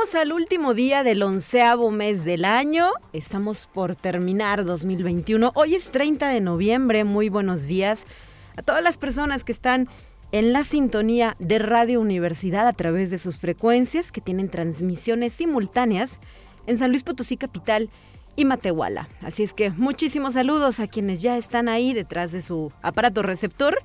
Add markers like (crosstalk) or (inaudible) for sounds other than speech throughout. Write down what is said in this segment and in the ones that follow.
Llegamos al último día del onceavo mes del año. Estamos por terminar 2021. Hoy es 30 de noviembre. Muy buenos días a todas las personas que están en la sintonía de Radio Universidad a través de sus frecuencias que tienen transmisiones simultáneas en San Luis Potosí Capital y Matehuala. Así es que muchísimos saludos a quienes ya están ahí detrás de su aparato receptor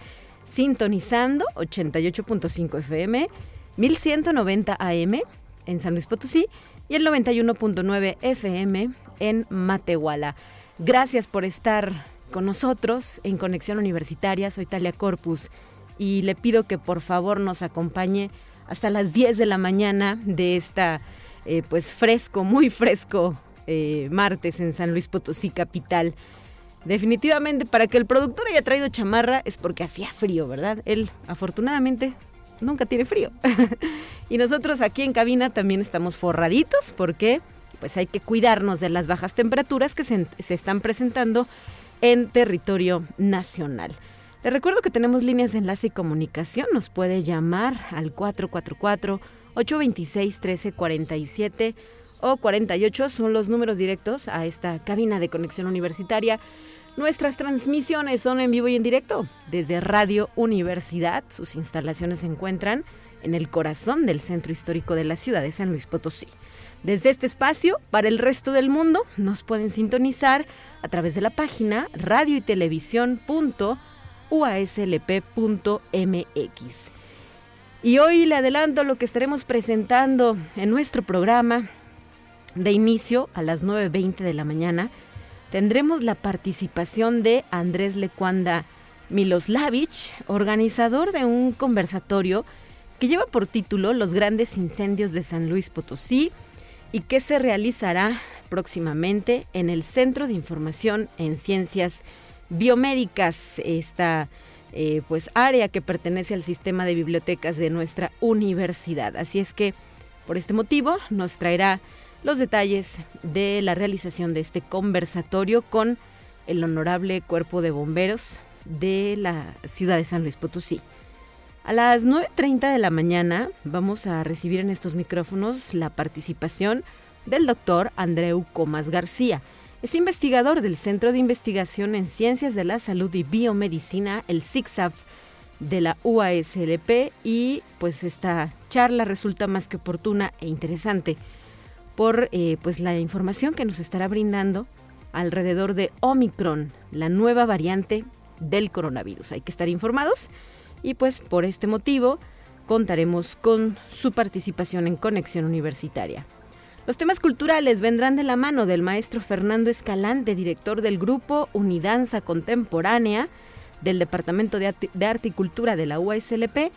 sintonizando 88.5 FM, 1190 AM en San Luis Potosí y el 91.9 FM en Matehuala. Gracias por estar con nosotros en Conexión Universitaria. Soy Talia Corpus y le pido que por favor nos acompañe hasta las 10 de la mañana de esta, eh, pues fresco, muy fresco eh, martes en San Luis Potosí, capital. Definitivamente, para que el productor haya traído chamarra es porque hacía frío, ¿verdad? Él, afortunadamente, nunca tiene frío. (laughs) y nosotros aquí en cabina también estamos forraditos porque pues hay que cuidarnos de las bajas temperaturas que se, se están presentando en territorio nacional. Les recuerdo que tenemos líneas de enlace y comunicación. Nos puede llamar al 444-826-1347 o 48. Son los números directos a esta cabina de conexión universitaria. Nuestras transmisiones son en vivo y en directo desde Radio Universidad. Sus instalaciones se encuentran en el corazón del centro histórico de la ciudad de San Luis Potosí. Desde este espacio, para el resto del mundo, nos pueden sintonizar a través de la página radio y televisión.uaslp.mx. Y hoy le adelanto lo que estaremos presentando en nuestro programa de inicio a las 9.20 de la mañana tendremos la participación de Andrés Lecuanda Miloslavich, organizador de un conversatorio que lleva por título Los grandes incendios de San Luis Potosí y que se realizará próximamente en el Centro de Información en Ciencias Biomédicas, esta eh, pues área que pertenece al sistema de bibliotecas de nuestra universidad. Así es que por este motivo nos traerá los detalles de la realización de este conversatorio con el honorable cuerpo de bomberos de la ciudad de San Luis Potosí. A las 9.30 de la mañana vamos a recibir en estos micrófonos la participación del doctor Andreu Comas García. Es investigador del Centro de Investigación en Ciencias de la Salud y Biomedicina, el CICSAF de la UASLP y pues esta charla resulta más que oportuna e interesante por eh, pues la información que nos estará brindando alrededor de Omicron, la nueva variante del coronavirus. Hay que estar informados y pues por este motivo contaremos con su participación en Conexión Universitaria. Los temas culturales vendrán de la mano del maestro Fernando Escalante, director del grupo Unidanza Contemporánea del Departamento de Arte y Cultura de la UASLP,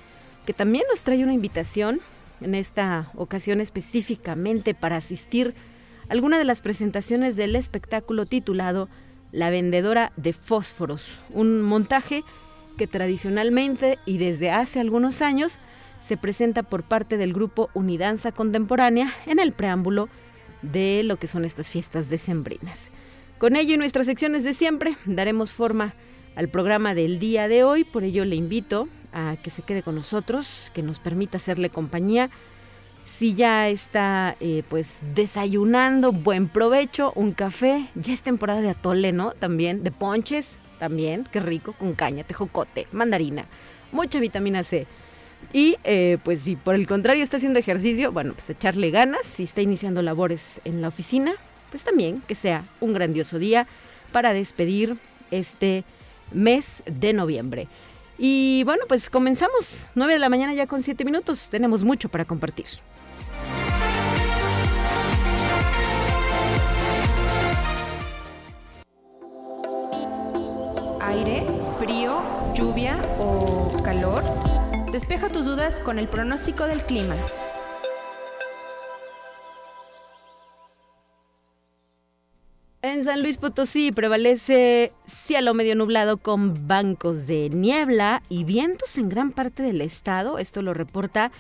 que también nos trae una invitación en esta ocasión específicamente para asistir a alguna de las presentaciones del espectáculo titulado La vendedora de fósforos, un montaje que tradicionalmente y desde hace algunos años se presenta por parte del grupo Unidanza Contemporánea en el preámbulo de lo que son estas fiestas decembrinas. Con ello y nuestras secciones de siempre daremos forma al programa del día de hoy, por ello le invito a que se quede con nosotros, que nos permita hacerle compañía. Si ya está eh, pues desayunando, buen provecho, un café, ya es temporada de atole, ¿no? También, de ponches, también, qué rico, con caña, tejocote, mandarina, mucha vitamina C. Y eh, pues si por el contrario está haciendo ejercicio, bueno, pues echarle ganas, si está iniciando labores en la oficina, pues también que sea un grandioso día para despedir este mes de noviembre. Y bueno, pues comenzamos. 9 de la mañana ya con 7 minutos. Tenemos mucho para compartir. Aire, frío, lluvia o calor. Despeja tus dudas con el pronóstico del clima. En San Luis Potosí prevalece cielo medio nublado con bancos de niebla y vientos en gran parte del estado. Esto lo reporta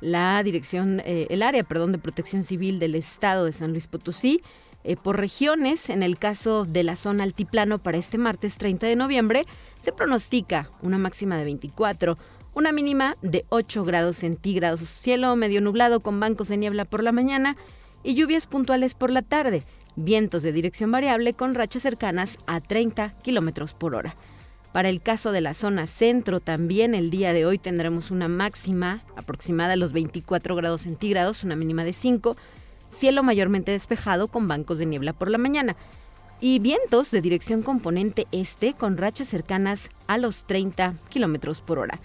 la dirección, eh, el área, perdón, de Protección Civil del estado de San Luis Potosí. Eh, por regiones, en el caso de la zona altiplano para este martes 30 de noviembre, se pronostica una máxima de 24, una mínima de 8 grados centígrados, cielo medio nublado con bancos de niebla por la mañana y lluvias puntuales por la tarde vientos de dirección variable con rachas cercanas a 30 kilómetros por hora. Para el caso de la zona centro, también el día de hoy tendremos una máxima aproximada a los 24 grados centígrados, una mínima de 5, cielo mayormente despejado con bancos de niebla por la mañana y vientos de dirección componente este con rachas cercanas a los 30 kilómetros por hora.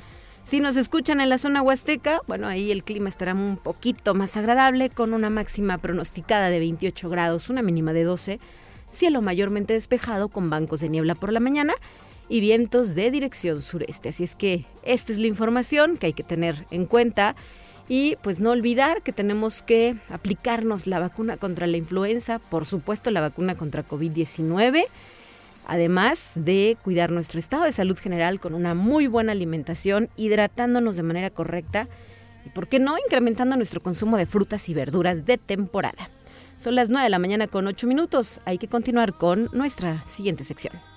Si nos escuchan en la zona huasteca, bueno, ahí el clima estará un poquito más agradable con una máxima pronosticada de 28 grados, una mínima de 12, cielo mayormente despejado con bancos de niebla por la mañana y vientos de dirección sureste. Así es que esta es la información que hay que tener en cuenta y pues no olvidar que tenemos que aplicarnos la vacuna contra la influenza, por supuesto la vacuna contra COVID-19 además de cuidar nuestro estado de salud general con una muy buena alimentación, hidratándonos de manera correcta y, ¿por qué no?, incrementando nuestro consumo de frutas y verduras de temporada. Son las 9 de la mañana con 8 minutos. Hay que continuar con nuestra siguiente sección.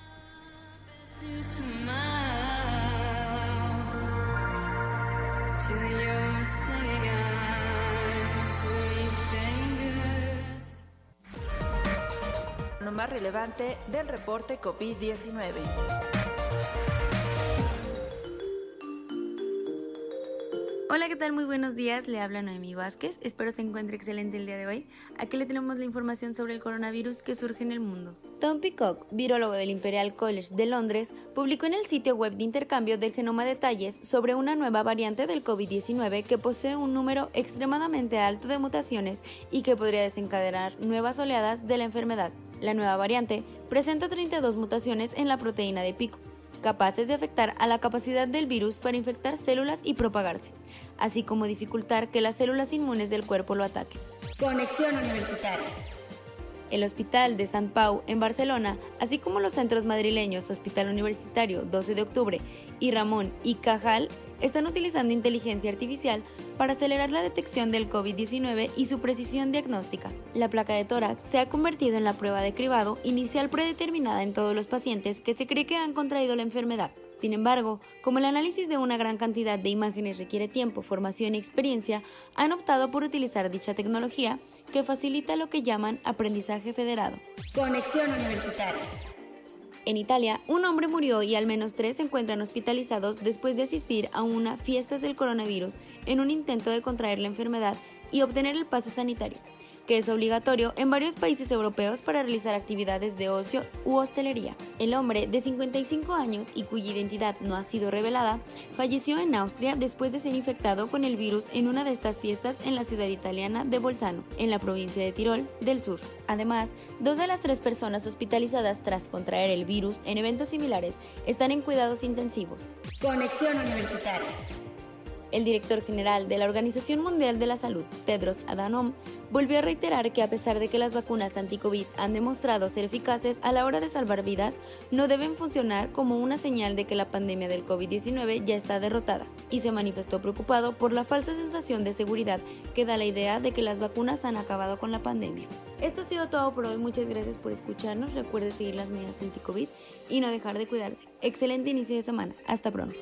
Del reporte COVID-19. Hola, ¿qué tal? Muy buenos días. Le habla Noemí Vázquez. Espero se encuentre excelente el día de hoy. Aquí le tenemos la información sobre el coronavirus que surge en el mundo. Tom Peacock, virólogo del Imperial College de Londres, publicó en el sitio web de intercambio del genoma detalles sobre una nueva variante del COVID-19 que posee un número extremadamente alto de mutaciones y que podría desencadenar nuevas oleadas de la enfermedad. La nueva variante presenta 32 mutaciones en la proteína de pico, capaces de afectar a la capacidad del virus para infectar células y propagarse, así como dificultar que las células inmunes del cuerpo lo ataquen. Conexión Universitaria. El Hospital de San Pau en Barcelona, así como los centros madrileños Hospital Universitario 12 de Octubre y Ramón y Cajal están utilizando inteligencia artificial para acelerar la detección del COVID-19 y su precisión diagnóstica. La placa de tórax se ha convertido en la prueba de cribado inicial predeterminada en todos los pacientes que se cree que han contraído la enfermedad. Sin embargo, como el análisis de una gran cantidad de imágenes requiere tiempo, formación y experiencia, han optado por utilizar dicha tecnología que facilita lo que llaman aprendizaje federado. Conexión Universitaria. En Italia, un hombre murió y al menos tres se encuentran hospitalizados después de asistir a una fiestas del coronavirus en un intento de contraer la enfermedad y obtener el pase sanitario que es obligatorio en varios países europeos para realizar actividades de ocio u hostelería. El hombre, de 55 años y cuya identidad no ha sido revelada, falleció en Austria después de ser infectado con el virus en una de estas fiestas en la ciudad italiana de Bolzano, en la provincia de Tirol del Sur. Además, dos de las tres personas hospitalizadas tras contraer el virus en eventos similares están en cuidados intensivos. Conexión Universitaria. El director general de la Organización Mundial de la Salud, Tedros Adhanom, volvió a reiterar que a pesar de que las vacunas anti-COVID han demostrado ser eficaces a la hora de salvar vidas, no deben funcionar como una señal de que la pandemia del COVID-19 ya está derrotada, y se manifestó preocupado por la falsa sensación de seguridad que da la idea de que las vacunas han acabado con la pandemia. Esto ha sido todo por hoy, muchas gracias por escucharnos, recuerde seguir las medidas anti-COVID y no dejar de cuidarse. Excelente inicio de semana, hasta pronto.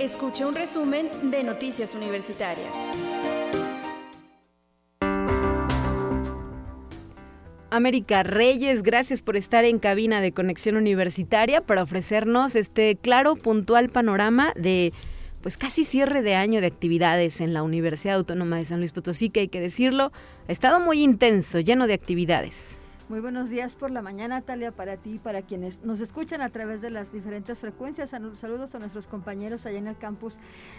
Escuche un resumen de Noticias Universitarias. América Reyes, gracias por estar en cabina de Conexión Universitaria para ofrecernos este claro, puntual panorama de pues casi cierre de año de actividades en la Universidad Autónoma de San Luis Potosí, que hay que decirlo, ha estado muy intenso, lleno de actividades. Muy buenos días por la mañana, Talia, para ti y para quienes nos escuchan a través de las diferentes frecuencias. Saludos a nuestros compañeros allá en el campus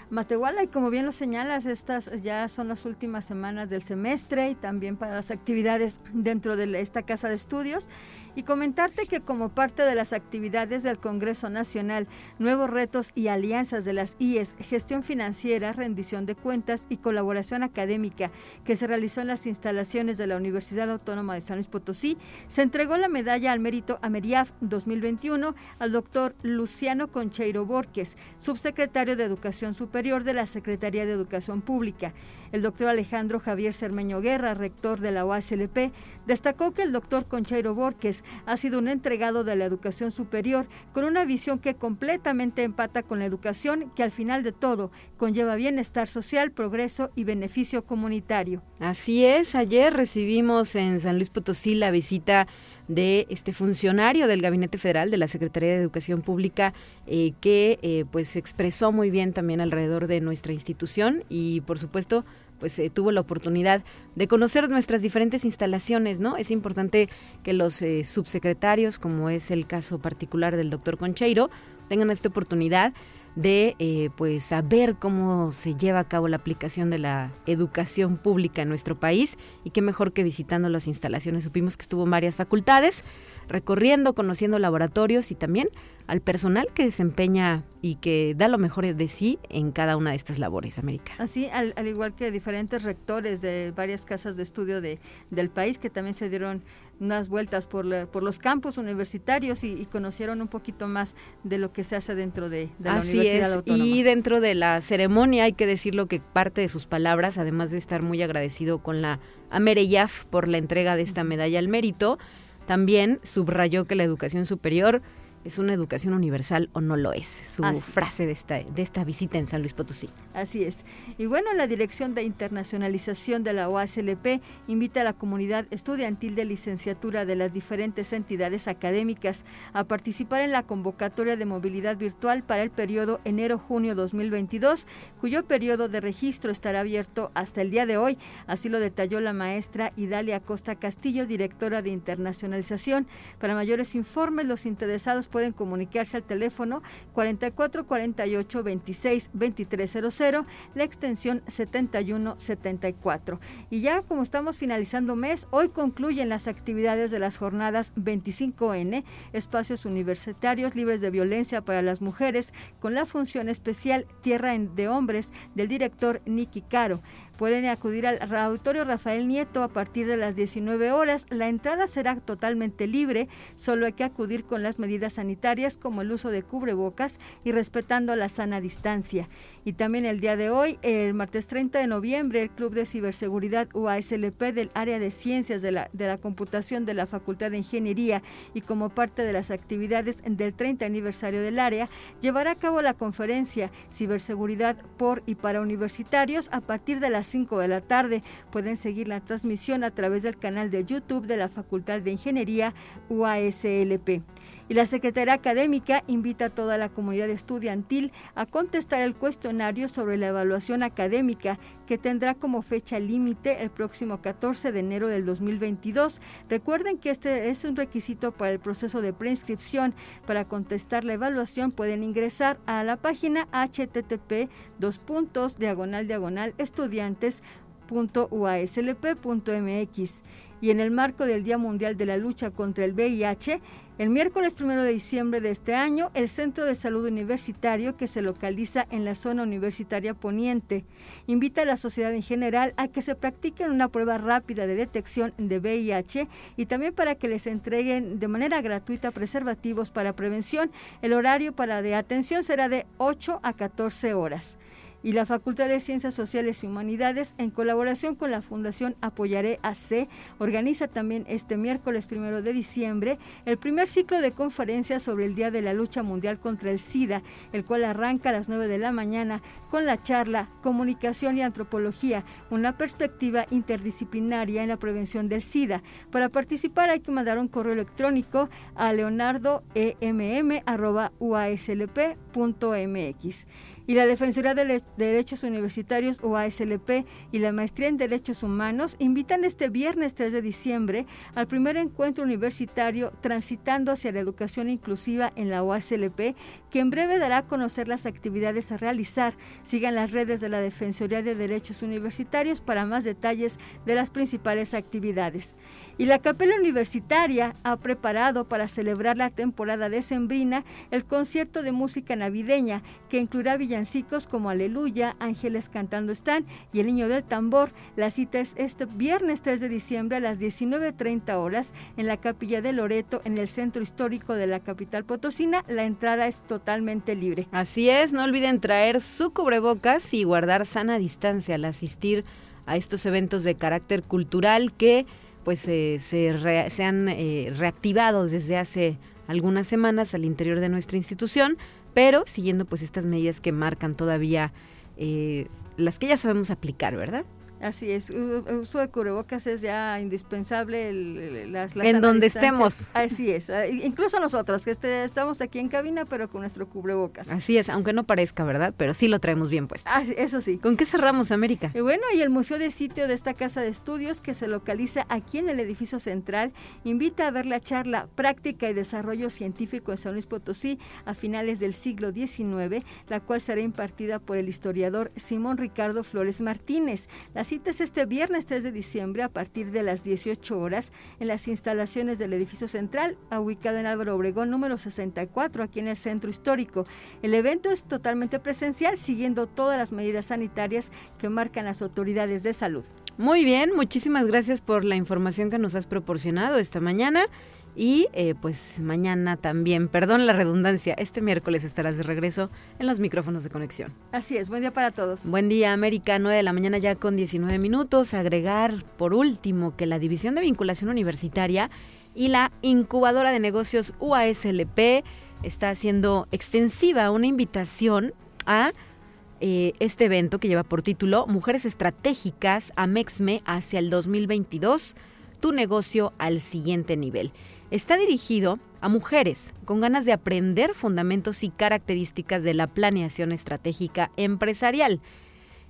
Matehuala. Y como bien lo señalas, estas ya son las últimas semanas del semestre y también para las actividades dentro de esta casa de estudios y comentarte que como parte de las actividades del Congreso Nacional, nuevos retos y alianzas de las IES, gestión financiera, rendición de cuentas y colaboración académica que se realizó en las instalaciones de la Universidad Autónoma de San Luis Potosí, se entregó la medalla al mérito Ameriaf 2021 al doctor Luciano Concheiro Borges, subsecretario de Educación Superior de la Secretaría de Educación Pública. El doctor Alejandro Javier Cermeño Guerra, rector de la OASLP, destacó que el doctor Concheiro Borges ha sido un entregado de la educación superior con una visión que completamente empata con la educación que al final de todo conlleva bienestar social, progreso y beneficio comunitario. Así es, ayer recibimos en San Luis Potosí la visita de este funcionario del Gabinete Federal de la Secretaría de Educación Pública eh, que eh, pues expresó muy bien también alrededor de nuestra institución y por supuesto pues eh, tuvo la oportunidad de conocer nuestras diferentes instalaciones, ¿no? Es importante que los subsecretarios, como es el caso particular del doctor Concheiro, tengan esta oportunidad de eh, pues saber cómo se lleva a cabo la aplicación de la educación pública en nuestro país y qué mejor que visitando las instalaciones. Supimos que estuvo en varias facultades, recorriendo, conociendo laboratorios y también al personal que desempeña y que da lo mejor de sí en cada una de estas labores, América. Así, al, igual que diferentes rectores de varias casas de estudio de, del país que también se dieron unas vueltas por, por los campus universitarios y, conocieron un poquito más de lo que se hace dentro de, la Universidad Autónoma. Y dentro de la ceremonia hay que decirlo que parte de sus palabras, además de estar muy agradecido con la Amereyaf por la entrega de esta medalla al mérito, también subrayó que la educación superior ¿Es una educación universal o no lo es? Su frase de esta, de esta visita en San Luis Potosí. Así es. Y bueno, la Dirección de Internacionalización de la OASLP invita a la comunidad estudiantil de licenciatura de las diferentes entidades académicas a participar en la convocatoria de movilidad virtual para el periodo enero-junio 2022, cuyo periodo de registro estará abierto hasta el día de hoy. Así lo detalló la maestra Idalia Costa Castillo, directora de internacionalización. Para mayores informes, los interesados pueden comunicarse al teléfono 44 48 26 2300, la extensión 7174. Y ya como estamos finalizando mes, hoy concluyen las actividades de las jornadas 25N, espacios universitarios libres de violencia para las mujeres, con la función especial Tierra de Hombres del director Nicky Caro. Pueden acudir al auditorio Rafael Nieto a partir de las 19 horas. La entrada será totalmente libre, solo hay que acudir con las medidas sanitarias como el uso de cubrebocas y respetando la sana distancia. Y también el día de hoy, el martes 30 de noviembre, el Club de Ciberseguridad UASLP del área de Ciencias de la, de la Computación de la Facultad de Ingeniería y como parte de las actividades del 30 aniversario del área, llevará a cabo la conferencia Ciberseguridad por y para universitarios a partir de las 5 de la tarde. Pueden seguir la transmisión a través del canal de YouTube de la Facultad de Ingeniería UASLP. Y la Secretaría Académica invita a toda la comunidad estudiantil a contestar el cuestionario sobre la evaluación académica que tendrá como fecha límite el próximo 14 de enero del 2022. Recuerden que este es un requisito para el proceso de preinscripción. Para contestar la evaluación pueden ingresar a la página http dos puntos diagonal diagonal estudiantes.uaslp.mx y en el marco del Día Mundial de la Lucha contra el VIH, el miércoles 1 de diciembre de este año, el Centro de Salud Universitario, que se localiza en la zona universitaria poniente, invita a la sociedad en general a que se practiquen una prueba rápida de detección de VIH y también para que les entreguen de manera gratuita preservativos para prevención. El horario para de atención será de 8 a 14 horas y la Facultad de Ciencias Sociales y Humanidades, en colaboración con la Fundación Apoyaré AC, organiza también este miércoles primero de diciembre el primer ciclo de conferencias sobre el Día de la Lucha Mundial contra el SIDA, el cual arranca a las 9 de la mañana con la charla Comunicación y Antropología, una perspectiva interdisciplinaria en la prevención del SIDA. Para participar hay que mandar un correo electrónico a leonardoemm.uaslp.mx. Y la Defensoría de Derechos Universitarios o ASLP y la Maestría en Derechos Humanos invitan este viernes 3 de diciembre al primer encuentro universitario Transitando hacia la Educación Inclusiva en la OASLP, que en breve dará a conocer las actividades a realizar. Sigan las redes de la Defensoría de Derechos Universitarios para más detalles de las principales actividades. Y la Capela Universitaria ha preparado para celebrar la temporada decembrina el concierto de música navideña que incluirá villancicos como Aleluya, Ángeles cantando están y El Niño del Tambor. La cita es este viernes 3 de diciembre a las 19.30 horas en la Capilla de Loreto en el centro histórico de la capital potosina. La entrada es totalmente libre. Así es, no olviden traer su cubrebocas y guardar sana distancia al asistir a estos eventos de carácter cultural que pues eh, se, han eh, reactivado desde hace algunas semanas al interior de nuestra institución, pero siguiendo pues estas medidas que marcan todavía eh, las que ya sabemos aplicar, ¿verdad? Así es, el uso de cubrebocas es ya indispensable. El, las, en donde estemos. Así es, ah, incluso nosotros que este, estamos aquí en cabina, pero con nuestro cubrebocas. Así es, aunque no parezca, ¿verdad? Pero sí lo traemos bien puesto. Ah, eso sí. ¿Con qué cerramos, América? Y bueno, y el Museo de Sitio de esta casa de estudios, que se localiza aquí en el edificio central, invita a ver la charla Práctica y Desarrollo Científico en San Luis Potosí a finales del siglo XIX, la cual será impartida por el historiador Simón Ricardo Flores Martínez. Las este viernes 3 de diciembre a partir de las 18 horas en las instalaciones del edificio central, ubicado en Álvaro Obregón número 64, aquí en el centro histórico. El evento es totalmente presencial, siguiendo todas las medidas sanitarias que marcan las autoridades de salud. Muy bien, muchísimas gracias por la información que nos has proporcionado esta mañana. Y eh, pues mañana también, perdón la redundancia, este miércoles estarás de regreso en los micrófonos de conexión. Así es, buen día para todos. Buen día, América, 9 de la mañana ya con 19 minutos. Agregar por último que la División de Vinculación Universitaria y la incubadora de negocios UASLP está haciendo extensiva una invitación a eh, este evento que lleva por título Mujeres Estratégicas a MEXME hacia el 2022, tu negocio al siguiente nivel. Está dirigido a mujeres con ganas de aprender fundamentos y características de la planeación estratégica empresarial.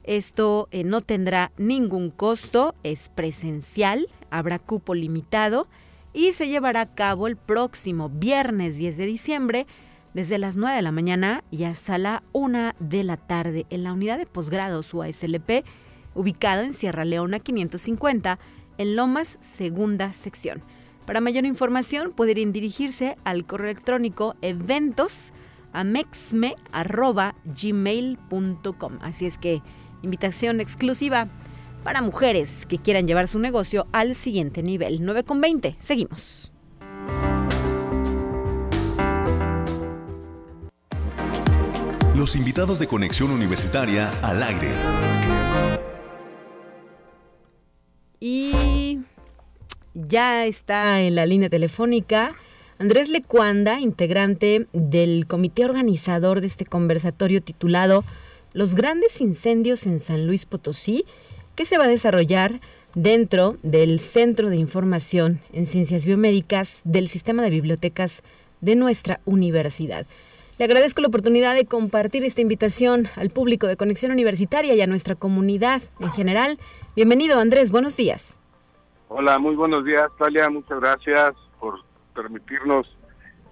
Esto eh, no tendrá ningún costo, es presencial, habrá cupo limitado y se llevará a cabo el próximo viernes 10 de diciembre desde las 9 de la mañana y hasta la 1 de la tarde en la unidad de posgrados UASLP ubicada en Sierra Leona 550 en Lomas, segunda sección. Para mayor información pueden dirigirse al correo electrónico eventos Así es que invitación exclusiva para mujeres que quieran llevar su negocio al siguiente nivel. 9 con 20. Seguimos. Los invitados de Conexión Universitaria al aire. Y ya está en la línea telefónica Andrés Lecuanda, integrante del comité organizador de este conversatorio titulado Los grandes incendios en San Luis Potosí, que se va a desarrollar dentro del Centro de Información en Ciencias Biomédicas del Sistema de Bibliotecas de nuestra universidad. Le agradezco la oportunidad de compartir esta invitación al público de Conexión Universitaria y a nuestra comunidad en general. Bienvenido, Andrés. Buenos días. Hola, muy buenos días, Talia. Muchas gracias por permitirnos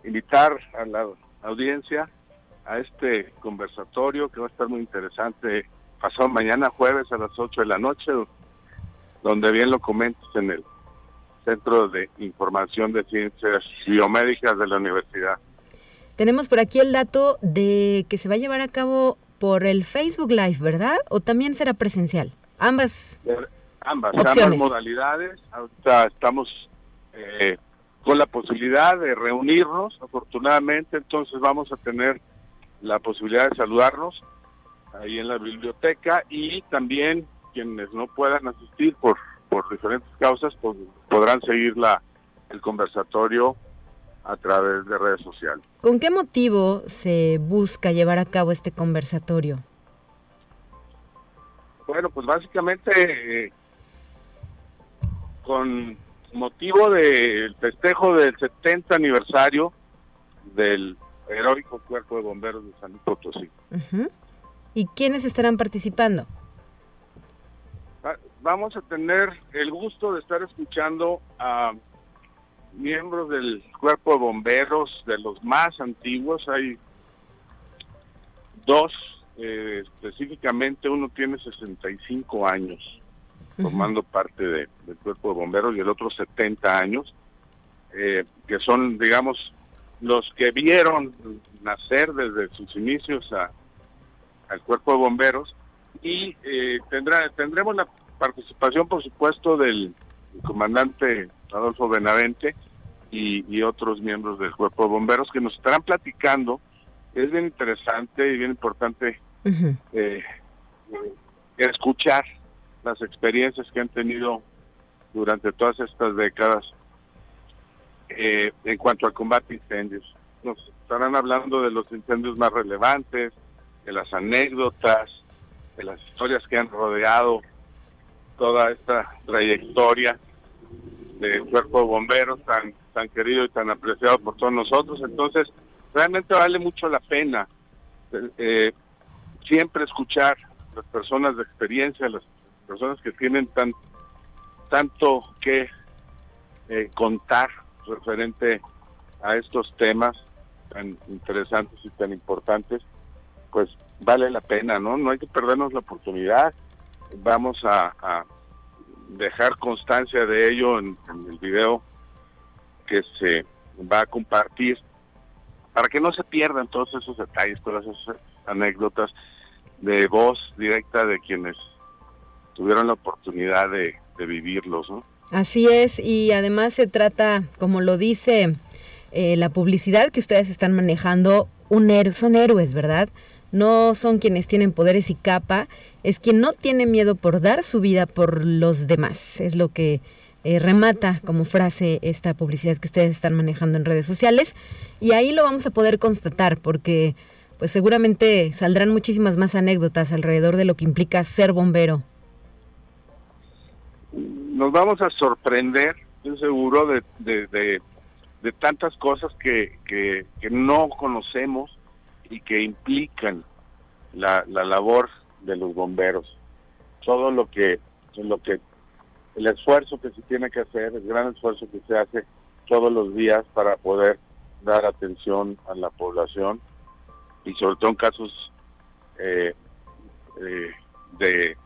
invitar a la audiencia a este conversatorio que va a estar muy interesante pasado mañana jueves a las 8 de la noche, donde bien lo comentas en el Centro de Información de Ciencias Biomédicas de la Universidad. Tenemos por aquí el dato de que se va a llevar a cabo por el Facebook Live, ¿verdad? ¿O también será presencial? Ambas. Ambas, ambas modalidades. Ahorita estamos eh, con la posibilidad de reunirnos, afortunadamente, entonces vamos a tener la posibilidad de saludarnos ahí en la biblioteca y también quienes no puedan asistir por, por diferentes causas pues, podrán seguir la, el conversatorio a través de redes sociales. ¿Con qué motivo se busca llevar a cabo este conversatorio? Bueno, pues básicamente eh, con motivo del festejo del 70 aniversario del heroico Cuerpo de Bomberos de San Luis Potosí. ¿Y quiénes estarán participando? Vamos a tener el gusto de estar escuchando a miembros del cuerpo de bomberos, de los más antiguos. Hay dos, eh, específicamente uno tiene 65 años formando parte del cuerpo de bomberos y el otro 70 años, eh, que son, digamos, los que vieron nacer desde sus inicios a, al cuerpo de bomberos y eh, tendrá, tendremos la participación, por supuesto, del comandante Adolfo Benavente y, otros miembros del cuerpo de bomberos que nos estarán platicando. Es bien interesante y bien importante eh, escuchar las experiencias que han tenido durante todas estas décadas eh, en cuanto al combate a incendios. Nos estarán hablando de los incendios más relevantes, de las anécdotas, de las historias que han rodeado toda esta trayectoria del cuerpo de bomberos tan tan querido y tan apreciado por todos nosotros. Entonces, realmente vale mucho la pena eh, siempre escuchar las personas de experiencia, las personas que tienen tan tanto que eh, contar referente a estos temas tan interesantes y tan importantes, pues vale la pena, ¿no? No hay que perdernos la oportunidad. Vamos a, dejar constancia de ello en, el video que se va a compartir para que no se pierdan todos esos detalles, todas esas anécdotas de voz directa de quienes tuvieron la oportunidad de, vivirlos. ¿no? Así es, y además se trata, como lo dice eh, la publicidad que ustedes están manejando, un son héroes, ¿verdad? No son quienes tienen poderes y capa, es quien no tiene miedo por dar su vida por los demás. Es lo que eh, remata como frase esta publicidad que ustedes están manejando en redes sociales. Y ahí lo vamos a poder constatar porque pues seguramente saldrán muchísimas más anécdotas alrededor de lo que implica ser bombero nos vamos a sorprender, estoy seguro, de, de, tantas cosas que, que, no conocemos y que implican la, la labor de los bomberos. Todo lo que, lo que, el esfuerzo que se tiene que hacer, el gran esfuerzo que se hace todos los días para poder dar atención a la población y sobre todo en casos eh, eh, de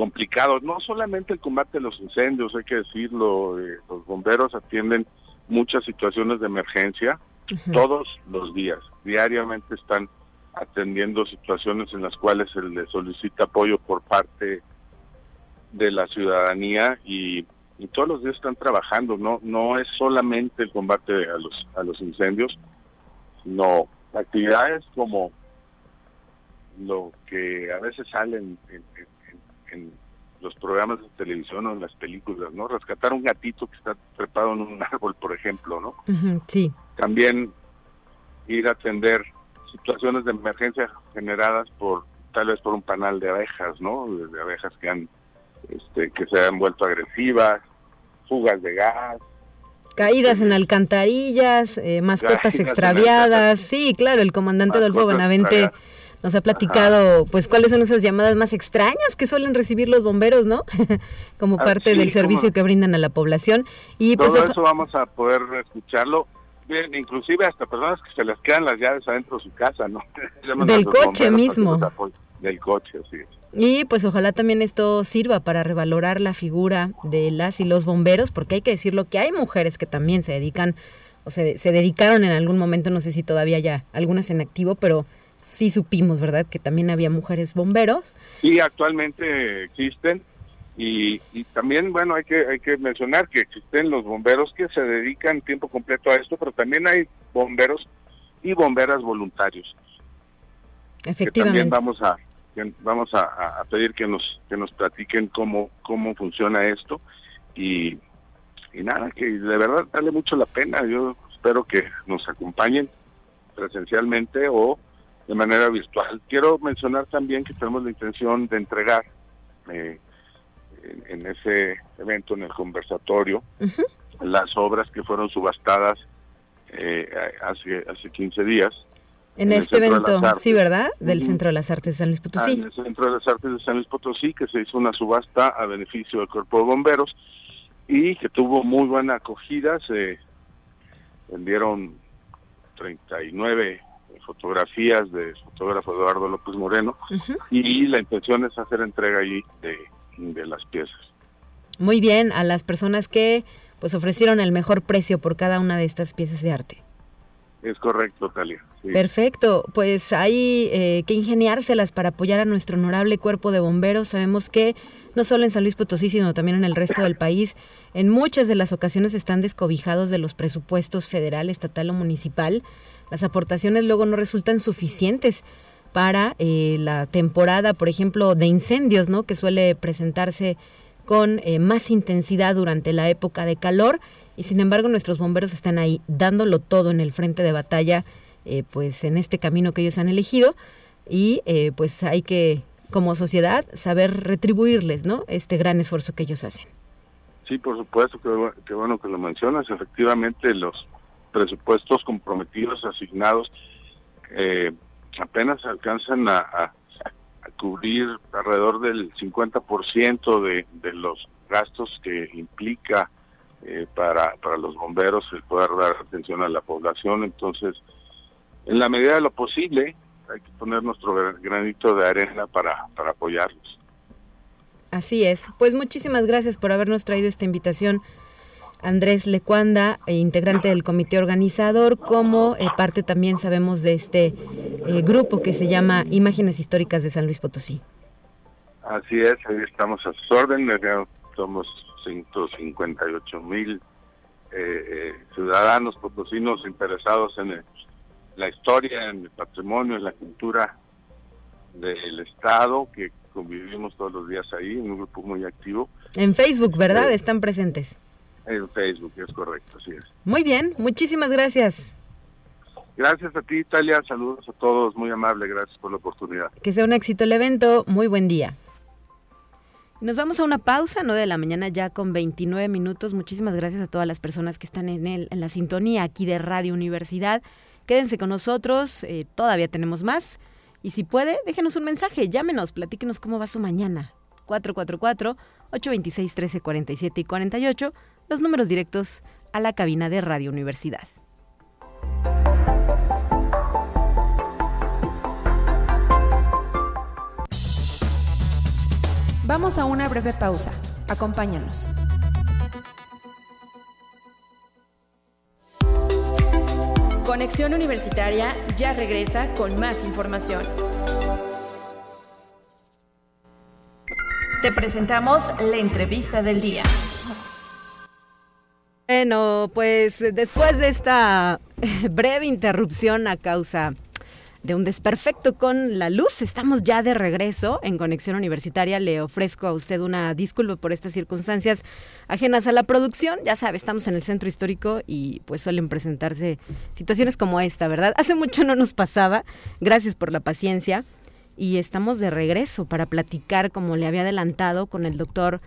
complicados. No solamente el combate de los incendios, hay que decirlo, eh, los bomberos atienden muchas situaciones de emergencia todos los días. Diariamente están atendiendo situaciones en las cuales se les solicita apoyo por parte de la ciudadanía y, todos los días están trabajando. No no es solamente el combate a los a los incendios, sino actividades como lo que a veces salen en en los programas de televisión o en las películas, ¿no? Rescatar un gatito que está trepado en un (laughs) árbol, por ejemplo, ¿no? sí. También ir a atender situaciones de emergencia generadas por tal vez por un panal de abejas, ¿no? De, abejas que han este, que se han vuelto agresivas, fugas de gas, Caídas en alcantarillas, eh, mascotas extraviadas. Sí, claro, el comandante Adolfo Benavente nos ha platicado pues cuáles son esas llamadas más extrañas que suelen recibir los bomberos, ¿no? (laughs) como ah, parte del servicio que brindan a la población. Y pues, todo eso vamos a poder escucharlo. Bien, inclusive hasta personas que se les quedan las llaves adentro de su casa, ¿no? (laughs) del coche mismo. Del coche, sí. Y pues ojalá también esto sirva para revalorar la figura de las y los bomberos, porque hay que decirlo que hay mujeres que también se dedican o se, se dedicaron en algún momento, no sé si todavía ya algunas en activo, pero sí supimos, ¿verdad?, que también había mujeres bomberos. Sí, actualmente existen. Y, también, bueno, hay que, hay que mencionar que existen los bomberos que se dedican tiempo completo a esto, pero también hay bomberos y bomberas voluntarios. Efectivamente. Que también vamos a vamos a, pedir que nos que nos platiquen cómo cómo funciona esto y, y nada que de verdad vale mucho la pena yo espero que nos acompañen presencialmente o de manera virtual. Quiero mencionar también que tenemos la intención de entregar eh, en, ese evento, en el conversatorio, las obras que fueron subastadas eh, hace, hace 15 días En, este evento, sí, ¿verdad? Del Centro de las Artes de San Luis Potosí. Ah, en el Centro de las Artes de San Luis Potosí, que se hizo una subasta a beneficio del Cuerpo de Bomberos y que tuvo muy buena acogida. Se vendieron 39 fotografías de fotógrafo Eduardo López Moreno y la intención es hacer entrega ahí de, de las piezas. Muy bien, a las personas que pues ofrecieron el mejor precio por cada una de estas piezas de arte. Es correcto, Talia. Perfecto, pues hay eh, que ingeniárselas para apoyar a nuestro honorable cuerpo de bomberos. Sabemos que no solo en San Luis Potosí, sino también en el resto del país, en muchas de las ocasiones están descobijados de los presupuestos federal, estatal o municipal. Las aportaciones luego no resultan suficientes para eh, la temporada, por ejemplo, de incendios, ¿no? Que suele presentarse con eh, más intensidad durante la época de calor y sin embargo nuestros bomberos están ahí dándolo todo en el frente de batalla, eh, pues en este camino que ellos han elegido y eh, pues hay que como sociedad saber retribuirles, ¿no? Este gran esfuerzo que ellos hacen. Sí, por supuesto, que, bueno que lo mencionas. Efectivamente, los presupuestos comprometidos, asignados, eh, apenas alcanzan a, cubrir alrededor del 50% de, de los gastos que implica eh, para, para los bomberos el poder dar atención a la población. Entonces, en la medida de lo posible, hay que poner nuestro granito de arena para, para apoyarlos. Así es. Pues muchísimas gracias por habernos traído esta invitación. Andrés Lecuanda, eh, integrante del comité organizador, como eh, parte también sabemos de este grupo que se llama Imágenes Históricas de San Luis Potosí. Así es, ahí estamos a sus órdenes, somos 158 mil eh, eh, ciudadanos potosinos interesados en la historia, en el patrimonio, en la cultura del Estado, que convivimos todos los días ahí, un grupo muy activo. En Facebook, ¿verdad? Eh, Están presentes. En Facebook, es correcto, así es. Muy bien, muchísimas gracias. Gracias a ti, Italia. Saludos a todos, muy amable. Gracias por la oportunidad. Que sea un éxito el evento. Muy buen día. Nos vamos a una pausa, 9 de la mañana ya con 29 minutos. Muchísimas gracias a todas las personas que están en, el, en la sintonía aquí de Radio Universidad. Quédense con nosotros, eh, todavía tenemos más. Y si puede, déjenos un mensaje, llámenos, platíquenos cómo va su mañana. 444-826-1347 y 48, los números directos a la cabina de Radio Universidad. Vamos a una breve pausa. Acompáñanos. Conexión Universitaria ya regresa con más información. Te presentamos la entrevista del día. Bueno, pues después de esta (laughs) breve interrupción a causa de un desperfecto con la luz. Estamos ya de regreso en Conexión Universitaria. Le ofrezco a usted una disculpa por estas circunstancias ajenas a la producción. Ya sabe, estamos en el centro histórico y pues suelen presentarse situaciones como esta, ¿verdad? Hace mucho no nos pasaba. Gracias por la paciencia. Y estamos de regreso para platicar, como le había adelantado, con el doctor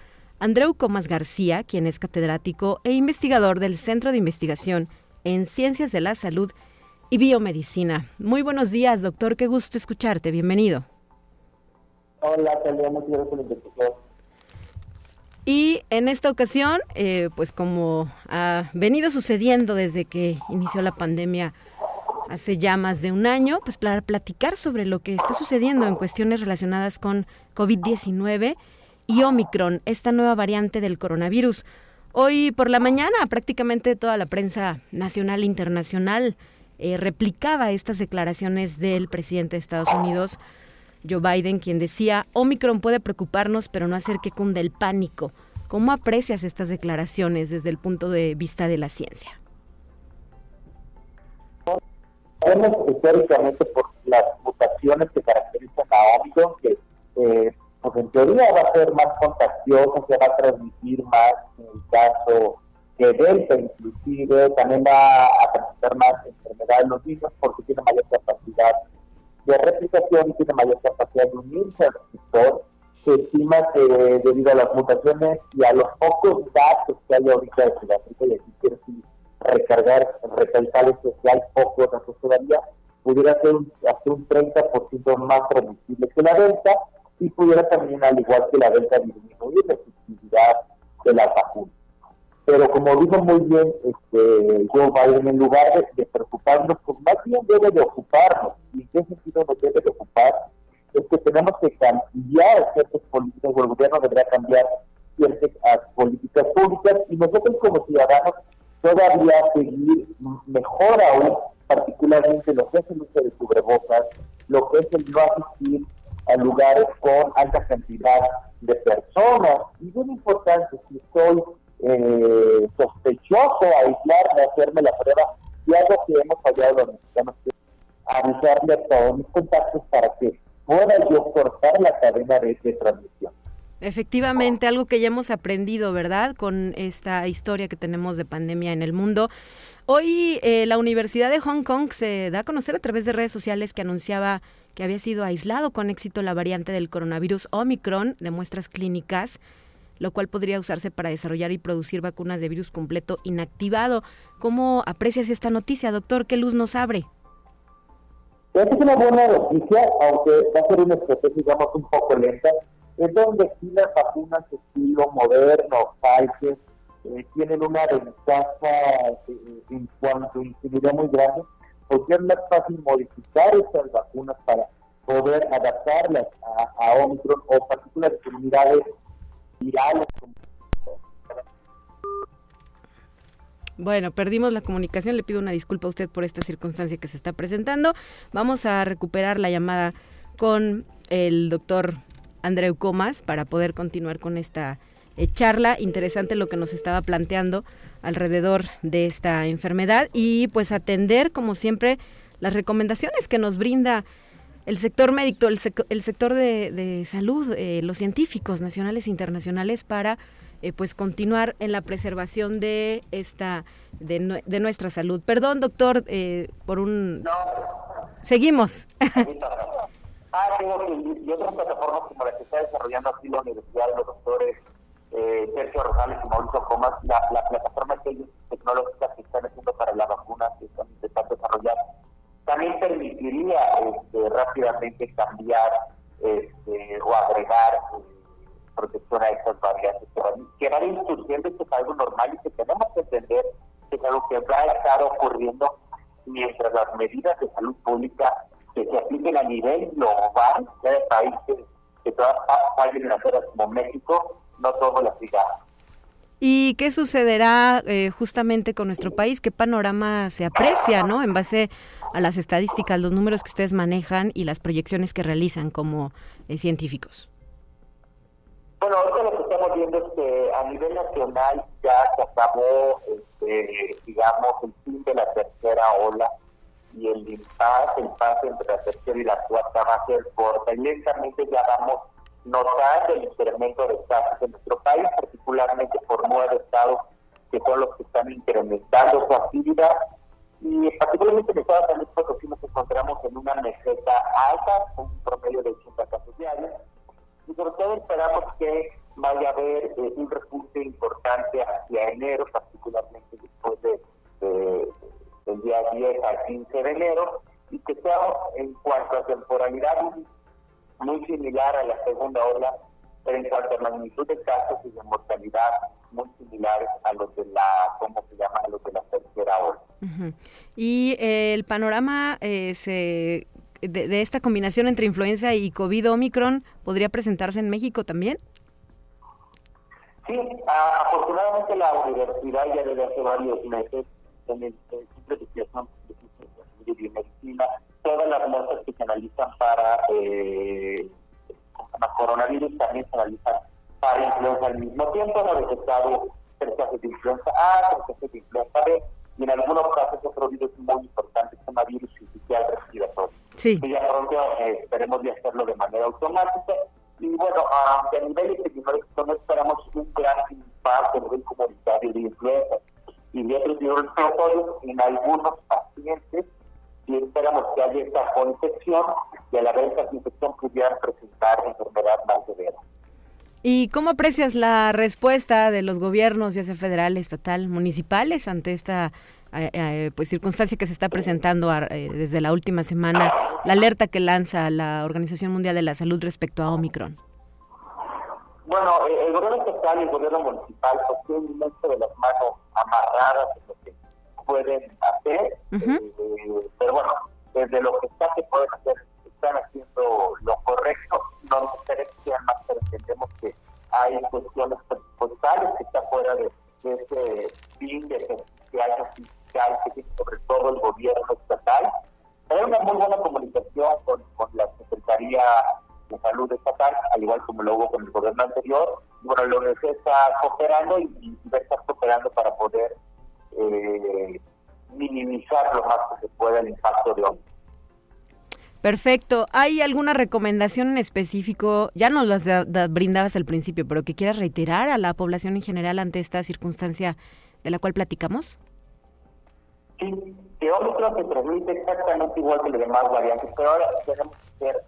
Andreu Comas García, quien es catedrático e investigador del Centro de Investigación en Ciencias de la Salud y biomedicina. Muy buenos días, doctor. Qué gusto escucharte. Bienvenido. Hola, Talia. Muchas gracias por la Y en esta ocasión, eh, pues como ha venido sucediendo desde que inició la pandemia hace ya más de un año, pues para platicar sobre lo que está sucediendo en cuestiones relacionadas con COVID-19 y Omicron, esta nueva variante del coronavirus. Hoy por la mañana prácticamente toda la prensa nacional e internacional eh, replicaba estas declaraciones del presidente de Estados Unidos, Joe Biden, quien decía, Omicron puede preocuparnos, pero no hacer que cunde el pánico. ¿Cómo aprecias estas declaraciones desde el punto de vista de la ciencia? Sabemos históricamente por las mutaciones que caracterizan a Omicron, que eh, pues en teoría va a ser más contagioso, se va a transmitir más en el caso que Delta inclusive también va a presentar más enfermedad en los niños porque tiene mayor capacidad de replicación y tiene mayor capacidad de unirse al receptor. Se estima que debido a las mutaciones y a los pocos datos que hay ahorita de Sudáfrica, y aquí quiero recargar, recalcar esto, hay pocos datos todavía, pudiera ser hasta un 30% más transmisible que la delta y pudiera también, al igual que la delta, disminuir la efectividad de la vacuna. Pero como dijo muy bien este, Joe Biden, en lugar de, preocuparnos, pues más bien debe de ocuparnos. ¿Y en qué sentido nos debe de ocupar? Es que tenemos que cambiar ciertas políticas, o el gobierno debería cambiar ciertas ah, políticas públicas y nosotros como ciudadanos todavía seguir mejor aún, particularmente lo que es el uso de cubrebocas, lo que es el no asistir a lugares con alta cantidad de personas. Y muy importante, si estoy eh, sospechoso, aislarme, hacerme la prueba, y algo que hemos fallado los mexicanos, avisarle a todos mis contactos para que pueda yo cortar la cadena de, de transmisión. Efectivamente, algo que ya hemos aprendido, ¿verdad? Con esta historia que tenemos de pandemia en el mundo. Hoy eh, la Universidad de Hong Kong se da a conocer a través de redes sociales que anunciaba que había sido aislado con éxito la variante del coronavirus Omicron de muestras clínicas, lo cual podría usarse para desarrollar y producir vacunas de virus completo inactivado. ¿Cómo aprecias esta noticia, doctor? ¿Qué luz nos abre? es una buena noticia, aunque va a ser digamos, un poco lenta es donde las vacunas estilo moderno, Pfizer, eh, tienen una ventaja eh, en cuanto a ingeniería muy grande, porque es más fácil modificar esas vacunas para poder adaptarlas a, a Omicron o partículas de virales. Bueno, perdimos la comunicación. Le pido una disculpa a usted por esta circunstancia que se está presentando. Vamos a recuperar la llamada con el doctor Andreu Comas para poder continuar con esta eh, charla. Interesante lo que nos estaba planteando alrededor de esta enfermedad y pues atender, como siempre, las recomendaciones que nos brinda el sector médico, el, sector de, salud, eh, los científicos nacionales e internacionales para eh, pues continuar en la preservación de esta de, de nuestra salud. Perdón, doctor, por un. Seguimos. Ah, tengo que, y otras plataformas como la que está desarrollando aquí la Universidad de los Doctores eh, Sergio Rosales y Mauricio Comas, la, la plataforma tecnológica que están haciendo para la vacuna que están intentando desarrollar, también permitiría este, rápidamente cambiar este, o agregar eh, protección a estas variantes que van, que van insurgiendo, esto es algo normal y que tenemos que entender que es algo que va a estar ocurriendo mientras las medidas de salud pública que se apliquen a nivel global, ya de países que todas fallen en las como México, no todos las ciudad. ¿Y qué sucederá eh, justamente con nuestro país? ¿Qué panorama se aprecia, no? En base a las estadísticas, los números que ustedes manejan y las proyecciones que realizan como eh, científicos. Bueno, ahorita lo que estamos viendo es que a nivel nacional ya se acabó, este, digamos, el fin de la tercera ola y el impasse, el pase entre la tercera y la cuarta va a ser corta. Y lentamente ya vamos notando el incremento de casos en nuestro país, particularmente por nueve estados que son los que están incrementando su actividad. Y particularmente en el estado de San Luis nos encontramos en una meseta alta, con un promedio de 80 casos diarios. Y sobre todo esperamos que vaya a haber eh, un repunte importante hacia enero, particularmente después de, de del día 10 al 15 de enero y que sea en cuanto a temporalidad muy similar a la segunda ola, pero en cuanto a magnitud de casos y de mortalidad muy similares a los de la, ¿cómo se llama? A los de la tercera ola. Y eh, el panorama eh, se, de, esta combinación entre influenza y COVID-Omicron podría presentarse en México también. Sí, afortunadamente la universidad ya desde hace varios meses en el, Centro de Investigación de Biomedicina, todas las muestras que se analizan para eh, coronavirus también se analizan para influenza al mismo tiempo. Hemos detectado tres casos de influenza A, tres casos de influenza B, y en algunos casos otro virus muy importante se llama virus inicial respiratorio. Sí. Y ya pronto eh, esperemos de hacerlo de manera automática. Y bueno, aunque a nivel epidemiológico no esperamos un gran impacto a nivel comunitario de influenza, y de otros en algunos pacientes y esperamos que haya esta infección y a la vez esta infección pudiera presentar enfermedad más severa. ¿Y cómo aprecias la respuesta de los gobiernos, ya sea federal, estatal, municipales, ante esta pues circunstancia que se está presentando desde la última semana, la alerta que lanza la Organización Mundial de la Salud respecto a Omicron? Bueno, el gobierno estatal y el gobierno municipal pues, tienen mucho de las manos amarradas en lo que pueden hacer, pero bueno, desde lo que está que pueden hacer, están haciendo lo correcto, no nos sean más, pero entendemos que hay cuestiones presupuestales que está fuera de, ese fin de ejercicio fiscal que tiene sobre todo el gobierno estatal. Hay una muy buena comunicación con, con la Secretaría de Salud estatal, al igual como lo hubo con el gobierno anterior. Bueno, lo que está cooperando y, y va a estar cooperando para poder eh, minimizar lo más que se pueda el impacto de hoy. Perfecto. ¿Hay alguna recomendación en específico? Ya nos las brindabas al principio, pero que quieras reiterar a la población en general ante esta circunstancia de la cual platicamos. Sí, que Omicron se transmite exactamente igual que las demás variantes, pero ahora tenemos que ser,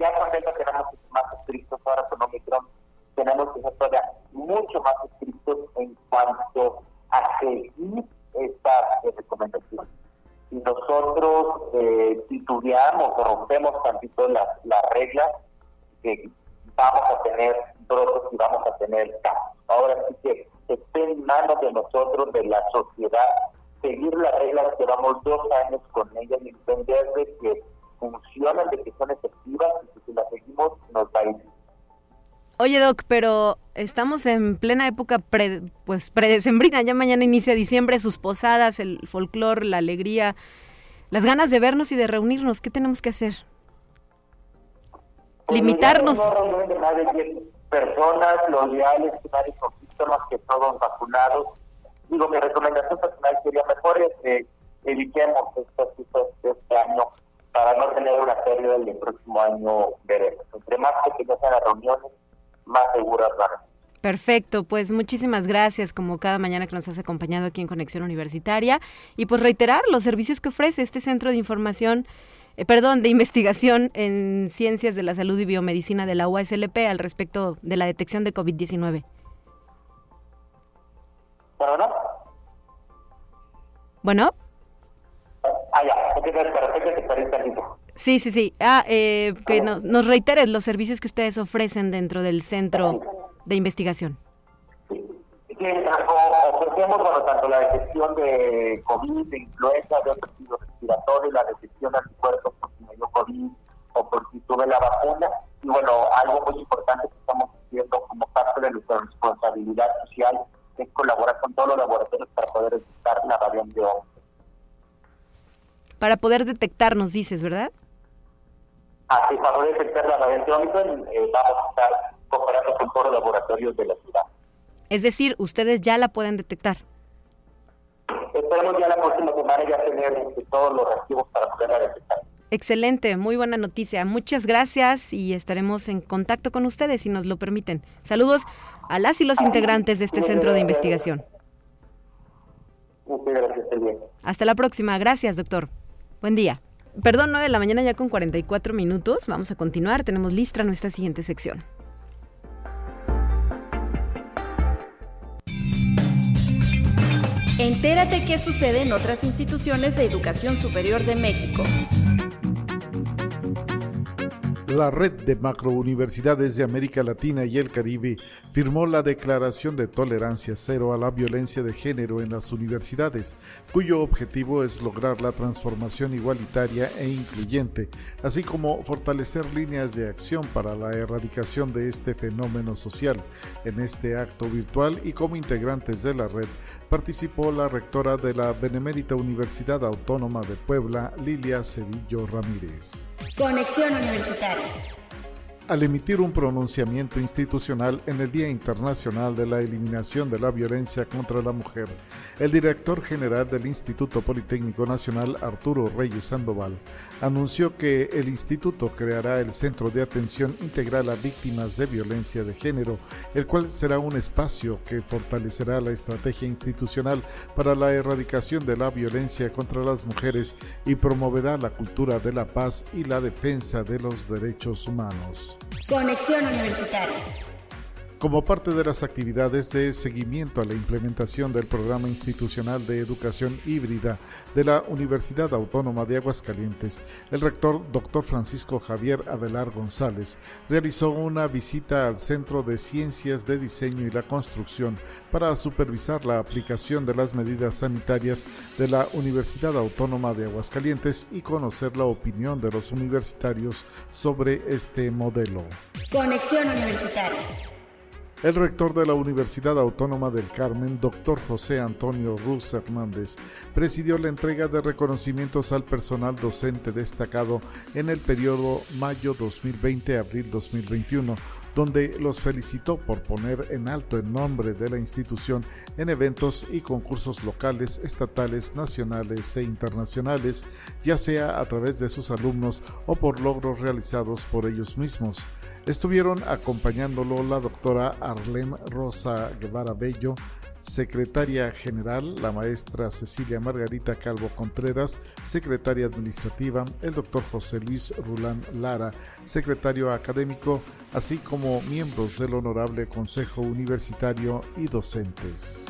ya con esto queremos ser más estrictos ahora con Omicron, tenemos que ser todavía mucho más estrictos en cuanto a seguir estas recomendaciones si nosotros eh, titubeamos o rompemos tantito las, las reglas, que vamos a tener brotes y vamos a tener casos. Ahora sí que esté en manos de nosotros, de la sociedad, seguir las reglas llevamos dos años con ellas y entender de que funcionan, de que son efectivas y que si las seguimos nos va a ir Oye, Doc, pero estamos en plena época pre, pues predecembrina, ya mañana inicia diciembre, sus posadas, el folclore, la alegría, las ganas de vernos y de reunirnos, ¿qué tenemos que hacer? Limitarnos. No, personas, los leales, nadie con síntomas, que todos vacunados. Digo, mi recomendación personal sería mejor este, evitemos estos de este año para no tener una pérdida el próximo año veremos. Entre más pequeñas sean las reuniones, más seguras Perfecto, pues muchísimas gracias como cada mañana que nos has acompañado aquí en Conexión Universitaria y pues reiterar los servicios que ofrece este centro de información, eh, perdón, de investigación en ciencias de la salud y biomedicina de la UASLP al respecto de la detección de COVID-19. ¿Perdón? Bueno. Ah, ya, perfecto, Sí, sí, sí. Ah, eh, que nos, nos reiteres los servicios que ustedes ofrecen dentro del centro de investigación. Sí, ofrecemos bueno, tanto la detección de COVID, de influenza, de otros tipos respiratorios, la detección de anticuerpos por si me dio COVID o por si tuve la vacuna. Y bueno, algo muy importante que estamos haciendo como parte de nuestra responsabilidad social es colaborar con todos los laboratorios para poder detectar la variante Omicron. Para poder detectarnos, dices, ¿verdad? Así, para poder detectar la Omicron, eh, vamos a estar comparando con todos los laboratorios de la ciudad. Es decir, ustedes ya la pueden detectar. Esperemos ya la próxima semana ya tener este, todos los reactivos para poderla detectar. Excelente, muy buena noticia. Muchas gracias y estaremos en contacto con ustedes si nos lo permiten. Saludos a las y los integrantes de este centro de investigación. Muchas gracias, Hasta la próxima. Gracias, doctor. Buen día. Perdón, 9 de la mañana ya con 44 minutos. Vamos a continuar. Tenemos lista nuestra siguiente sección. Entérate qué sucede en otras instituciones de educación superior de México. La red de macrouniversidades de América Latina y el Caribe firmó la Declaración de Tolerancia Cero a la Violencia de Género en las universidades, cuyo objetivo es lograr la transformación igualitaria e incluyente, así como fortalecer líneas de acción para la erradicación de este fenómeno social. En este acto virtual y como integrantes de la red participó la rectora de la Benemérita Universidad Autónoma de Puebla, Lilia Cedillo Ramírez. Conexión Universitaria al emitir un pronunciamiento institucional en el Día Internacional de la Eliminación de la Violencia contra la Mujer, el director general del Instituto Politécnico Nacional, Arturo Reyes Sandoval, anunció que el instituto creará el Centro de Atención Integral a Víctimas de Violencia de Género, el cual será un espacio que fortalecerá la estrategia institucional para la erradicación de la violencia contra las mujeres y promoverá la cultura de la paz y la defensa de los derechos humanos. Conexión Universitaria. Como parte de las actividades de seguimiento a la implementación del Programa Institucional de Educación Híbrida de la Universidad Autónoma de Aguascalientes, el rector Dr. Francisco Javier Abelar González realizó una visita al Centro de Ciencias de Diseño y la Construcción para supervisar la aplicación de las medidas sanitarias de la Universidad Autónoma de Aguascalientes y conocer la opinión de los universitarios sobre este modelo. Conexión Universitaria. El rector de la Universidad Autónoma del Carmen, doctor José Antonio Ruz Hernández, presidió la entrega de reconocimientos al personal docente destacado en el periodo mayo 2020-abril 2021 donde los felicitó por poner en alto el nombre de la institución en eventos y concursos locales, estatales, nacionales e internacionales, ya sea a través de sus alumnos o por logros realizados por ellos mismos. Estuvieron acompañándolo la doctora Arlem Rosa Guevara Bello, secretaria general, la maestra Cecilia Margarita Calvo Contreras, secretaria administrativa, el doctor José Luis Rulán Lara, secretario académico, así como miembros del Honorable Consejo Universitario y docentes.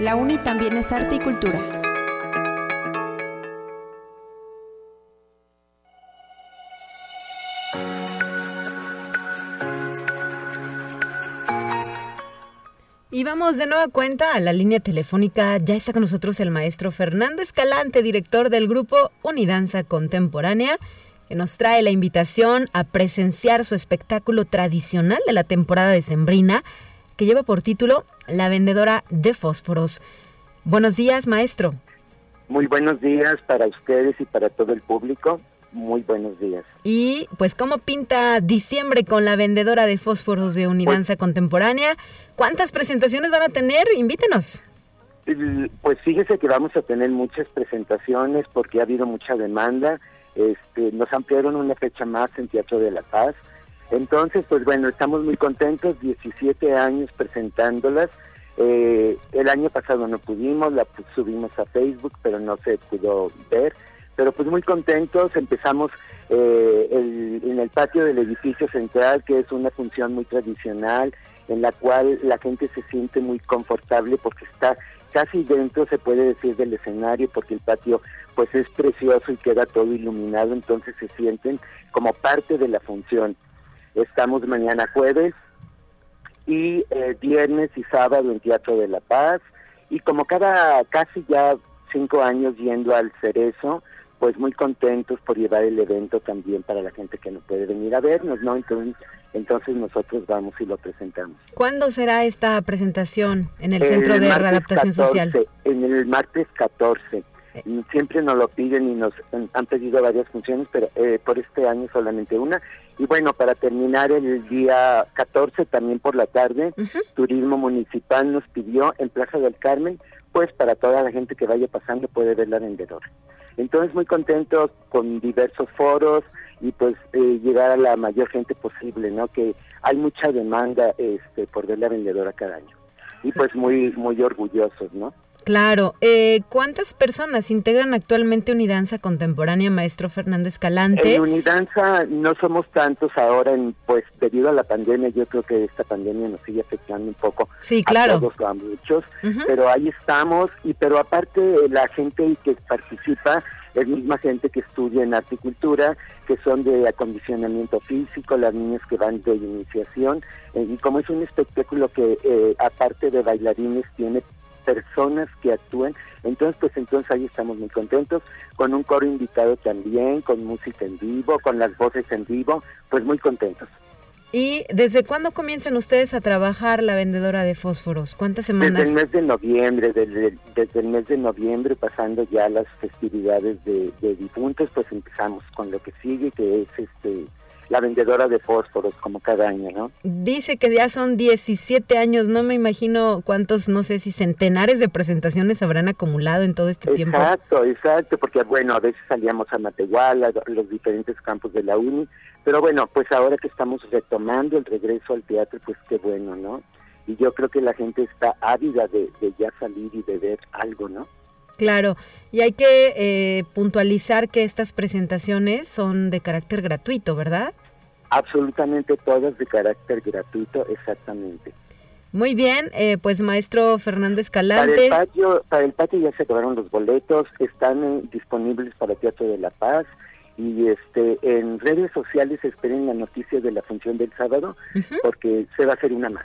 La UNI también es arte y cultura. Y vamos de nueva cuenta a la línea telefónica. Ya está con nosotros el maestro Fernando Escalante, director del grupo Unidanza Contemporánea, que nos trae la invitación a presenciar su espectáculo tradicional de la temporada decembrina, que lleva por título La vendedora de fósforos. Buenos días, maestro. Muy buenos días para ustedes y para todo el público. Muy buenos días. Y pues, ¿cómo pinta diciembre con la vendedora de fósforos de Unidanza pues Contemporánea? ¿Cuántas presentaciones van a tener? Invítenos. Pues fíjese que vamos a tener muchas presentaciones porque ha habido mucha demanda. Este, nos ampliaron una fecha más en Teatro de la Paz. Entonces, pues bueno, estamos muy contentos, 17 años presentándolas. Eh, el año pasado no pudimos, la subimos a Facebook, pero no se pudo ver. Pero pues muy contentos, empezamos eh, en el patio del edificio central, que es una función muy tradicional, en la cual la gente se siente muy confortable porque está casi dentro, se puede decir, del escenario, porque el patio pues es precioso y queda todo iluminado, entonces se sienten como parte de la función. Estamos mañana jueves y eh, viernes y sábado en Teatro de la Paz. Y como cada casi ya cinco años yendo al Cerezo, pues muy contentos por llevar el evento también para la gente que no puede venir a vernos, ¿no? Entonces, entonces nosotros vamos y lo presentamos. ¿Cuándo será esta presentación en el Centro de Readaptación Social? En el martes 14. Siempre nos lo piden y nos han pedido varias funciones, pero eh, por este año solamente una. Y bueno, para terminar el día 14, también por la tarde, Turismo Municipal nos pidió en Plaza del Carmen, pues para toda la gente que vaya pasando puede ver la vendedora. Entonces muy contentos con diversos foros y pues eh, llegar a la mayor gente posible, ¿no? Que hay mucha demanda este, por ver la vendedora cada año. Y pues muy, muy orgullosos, ¿no? Claro. Eh, ¿Cuántas personas integran actualmente Unidanza Contemporánea, maestro Fernando Escalante? En Unidanza no somos tantos ahora, en, pues debido a la pandemia, yo creo que esta pandemia nos sigue afectando un poco sí, claro. a todos, a muchos, pero ahí estamos, y pero aparte la gente que participa es misma gente que estudia en articultura, que son de acondicionamiento físico, las niñas que van de iniciación, eh, y como es un espectáculo que eh, aparte de bailarines tiene personas que actúen. Entonces, pues entonces ahí estamos muy contentos, con un coro invitado también, con música en vivo, con las voces en vivo, pues muy contentos. ¿Y desde cuándo comienzan ustedes a trabajar la vendedora de fósforos? ¿Cuántas semanas? Desde el mes de noviembre, desde, desde el mes de noviembre, pasando ya las festividades de, de difuntos, pues empezamos con lo que sigue, que es este la vendedora de fósforos como cada año, ¿no? Dice que ya son 17 años, no me imagino cuántos, no sé si centenares de presentaciones habrán acumulado en todo este tiempo. Exacto, exacto, porque bueno, a veces salíamos a Matehuala, los diferentes campos de la uni, pero bueno, pues ahora que estamos retomando el regreso al teatro, pues qué bueno, ¿no? Y yo creo que la gente está ávida de, de ya salir y de ver algo, ¿no? Claro, y hay que eh, puntualizar que estas presentaciones son de carácter gratuito, ¿verdad? Absolutamente todas de carácter gratuito, exactamente. Muy bien, eh, pues maestro Fernando Escalante. Para el, patio, para el patio ya se acabaron los boletos, están eh, disponibles para Teatro de la Paz y este en redes sociales esperen la noticia de la función del sábado porque se va a hacer una más.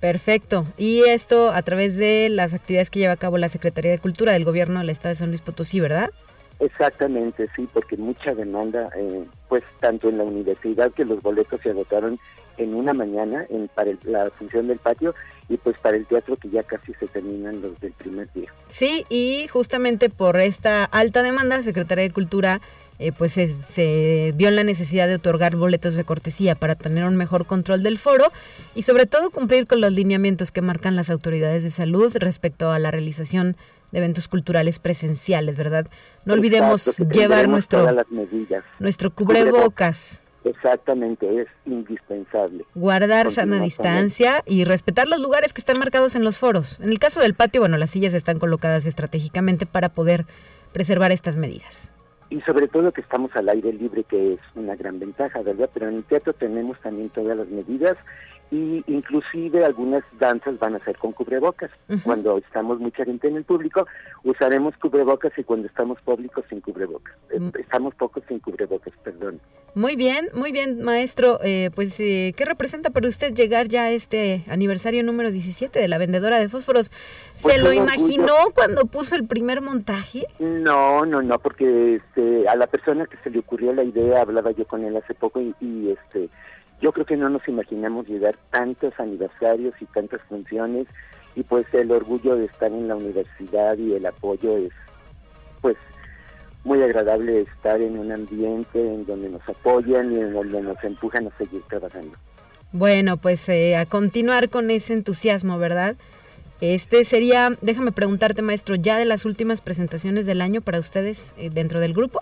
Perfecto. Y esto a través de las actividades que lleva a cabo la Secretaría de Cultura del Gobierno del Estado de San Luis Potosí, ¿verdad? Exactamente, sí, porque mucha demanda, eh, pues tanto en la universidad que los boletos se agotaron en una mañana en, para la función del patio y pues para el teatro que ya casi se terminan los del primer día. Sí, y justamente por esta alta demanda, Secretaría de Cultura eh, pues se, se, vio la necesidad de otorgar boletos de cortesía para tener un mejor control del foro y sobre todo cumplir con los lineamientos que marcan las autoridades de salud respecto a la realización de eventos culturales presenciales, ¿verdad? No olvidemos llevar nuestro, nuestro cubrebocas. Exactamente, es indispensable. Guardar sana distancia y respetar los lugares que están marcados en los foros. En el caso del patio, bueno, las sillas están colocadas estratégicamente para poder preservar estas medidas y sobre todo que estamos al aire libre, que es una gran ventaja, ¿verdad? Pero en el teatro tenemos también todas las medidas y inclusive algunas danzas van a ser con cubrebocas. Cuando estamos mucha gente en el público, usaremos cubrebocas y cuando estamos públicos sin cubrebocas. Eh, mm. Estamos pocos sin cubrebocas, perdón. Muy bien, muy bien, maestro. Eh, pues, eh, ¿qué representa para usted llegar ya a este aniversario número 17 de la vendedora de fósforos? ¿Se pues lo imaginó cuando puso el primer montaje? No, no, no, porque este, a la persona que se le ocurrió la idea, hablaba yo con él hace poco y, y este yo creo que no nos imaginamos llegar tantos aniversarios y tantas funciones y pues el orgullo de estar en la universidad y el apoyo es pues muy agradable estar en un ambiente en donde nos apoyan y en donde nos empujan a seguir trabajando. Bueno, pues eh, a continuar con ese entusiasmo, ¿verdad? Este sería, déjame preguntarte, maestro, ya de las últimas presentaciones del año para ustedes eh, dentro del grupo.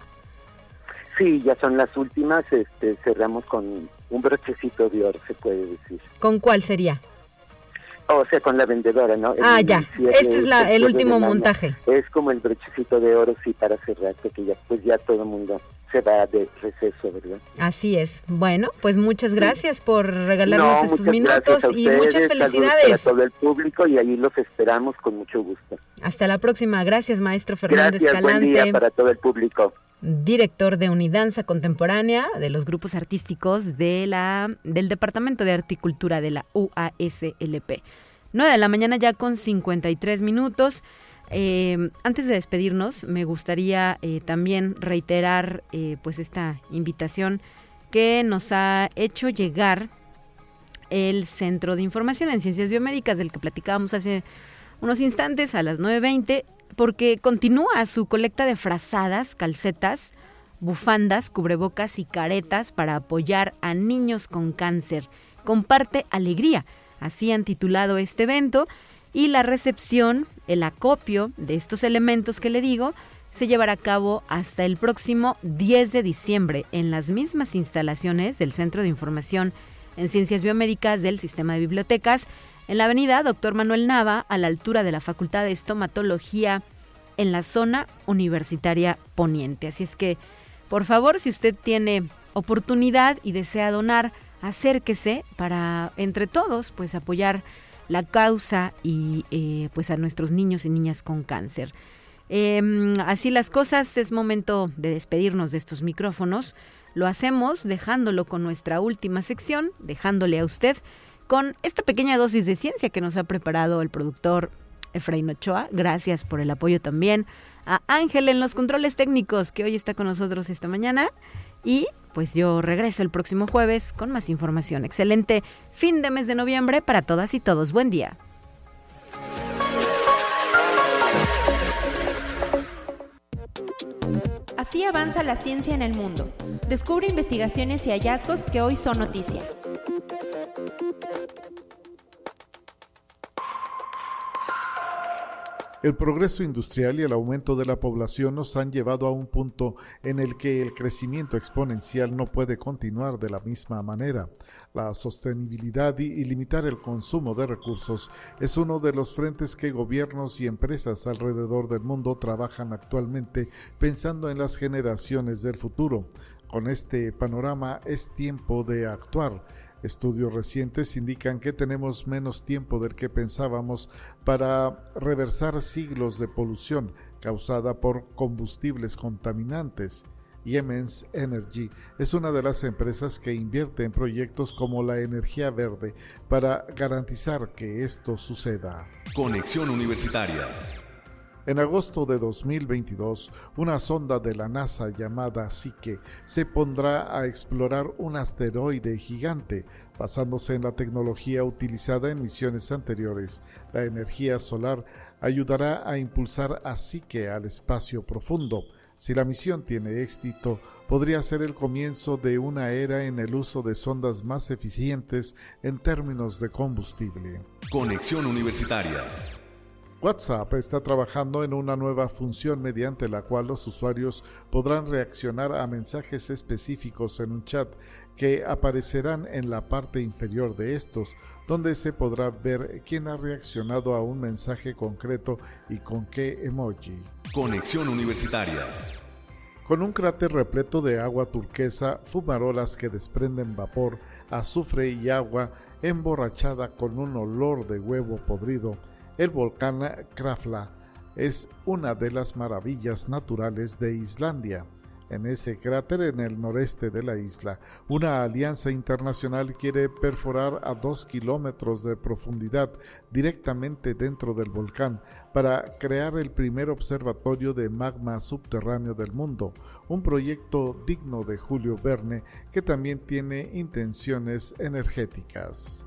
Sí, ya son las últimas. Este, cerramos con un brochecito de oro, se puede decir. ¿Con cuál sería? O sea, con la vendedora, ¿no? ah, ya. Este es la, el último montaje. Es como el brochecito de oro, sí, para cerrar, porque ya, pues ya todo el mundo se va de receso, ¿verdad? Así es. Bueno, pues muchas gracias por regalarnos estos minutos y muchas felicidades. a todo el público y ahí los esperamos con mucho gusto. Hasta la próxima. Gracias, maestro Fernández gracias, Buen día para todo el público director de Unidanza Contemporánea de los grupos artísticos de la, del Departamento de Articultura de la UASLP. 9 de la mañana ya con 53 minutos. Eh, antes de despedirnos, me gustaría eh, también reiterar eh, pues esta invitación que nos ha hecho llegar el Centro de Información en Ciencias Biomédicas del que platicábamos hace unos instantes a las 9.20 porque continúa su colecta de frazadas, calcetas, bufandas, cubrebocas y caretas para apoyar a niños con cáncer. Comparte alegría, así han titulado este evento, y la recepción, el acopio de estos elementos que le digo, se llevará a cabo hasta el próximo 10 de diciembre en las mismas instalaciones del Centro de Información en Ciencias Biomédicas del Sistema de Bibliotecas en la avenida Doctor Manuel Nava, a la altura de la Facultad de Estomatología, en la zona universitaria poniente. Así es que, por favor, si usted tiene oportunidad y desea donar, acérquese para, entre todos, pues apoyar la causa y eh, pues a nuestros niños y niñas con cáncer. Em, así las cosas, es momento de despedirnos de estos micrófonos. Lo hacemos dejándolo con nuestra última sección, dejándole a usted con esta pequeña dosis de ciencia que nos ha preparado el productor Efraín Ochoa. Gracias por el apoyo también a Ángel en los controles técnicos que hoy está con nosotros esta mañana. Y pues yo regreso el próximo jueves con más información. Excelente fin de mes de noviembre para todas y todos. Buen día. Así avanza la ciencia en el mundo. Descubre investigaciones y hallazgos que hoy son noticia. El progreso industrial y el aumento de la población nos han llevado a un punto en el que el crecimiento exponencial no puede continuar de la misma manera. La sostenibilidad y, limitar el consumo de recursos es uno de los frentes que gobiernos y empresas alrededor del mundo trabajan actualmente pensando en las generaciones del futuro. Con este panorama es tiempo de actuar Estudios recientes indican que tenemos menos tiempo del que pensábamos para reversar siglos de polución causada por combustibles contaminantes. Yemens Energy es una de las empresas que invierte en proyectos como la energía verde para garantizar que esto suceda. Conexión Universitaria en agosto de 2022, una sonda de la NASA llamada Psyche se pondrá a explorar un asteroide gigante basándose en la tecnología utilizada en misiones anteriores. La energía solar ayudará a impulsar a Psyche al espacio profundo. Si la misión tiene éxito, podría ser el comienzo de una era en el uso de sondas más eficientes en términos de combustible. Conexión Universitaria WhatsApp está trabajando en una nueva función mediante la cual los usuarios podrán reaccionar a mensajes específicos en un chat que aparecerán en la parte inferior de estos, donde se podrá ver quién ha reaccionado a un mensaje concreto y con qué emoji. Conexión Universitaria. Con un cráter repleto de agua turquesa, fumarolas que desprenden vapor, azufre y agua, emborrachada con un olor de huevo podrido, el volcán Krafla es una de las maravillas naturales de Islandia. En ese cráter en el noreste de la isla, una alianza internacional quiere perforar a dos kilómetros de profundidad directamente dentro del volcán para crear el primer observatorio de magma subterráneo del mundo, un proyecto digno de Julio Verne que también tiene intenciones energéticas.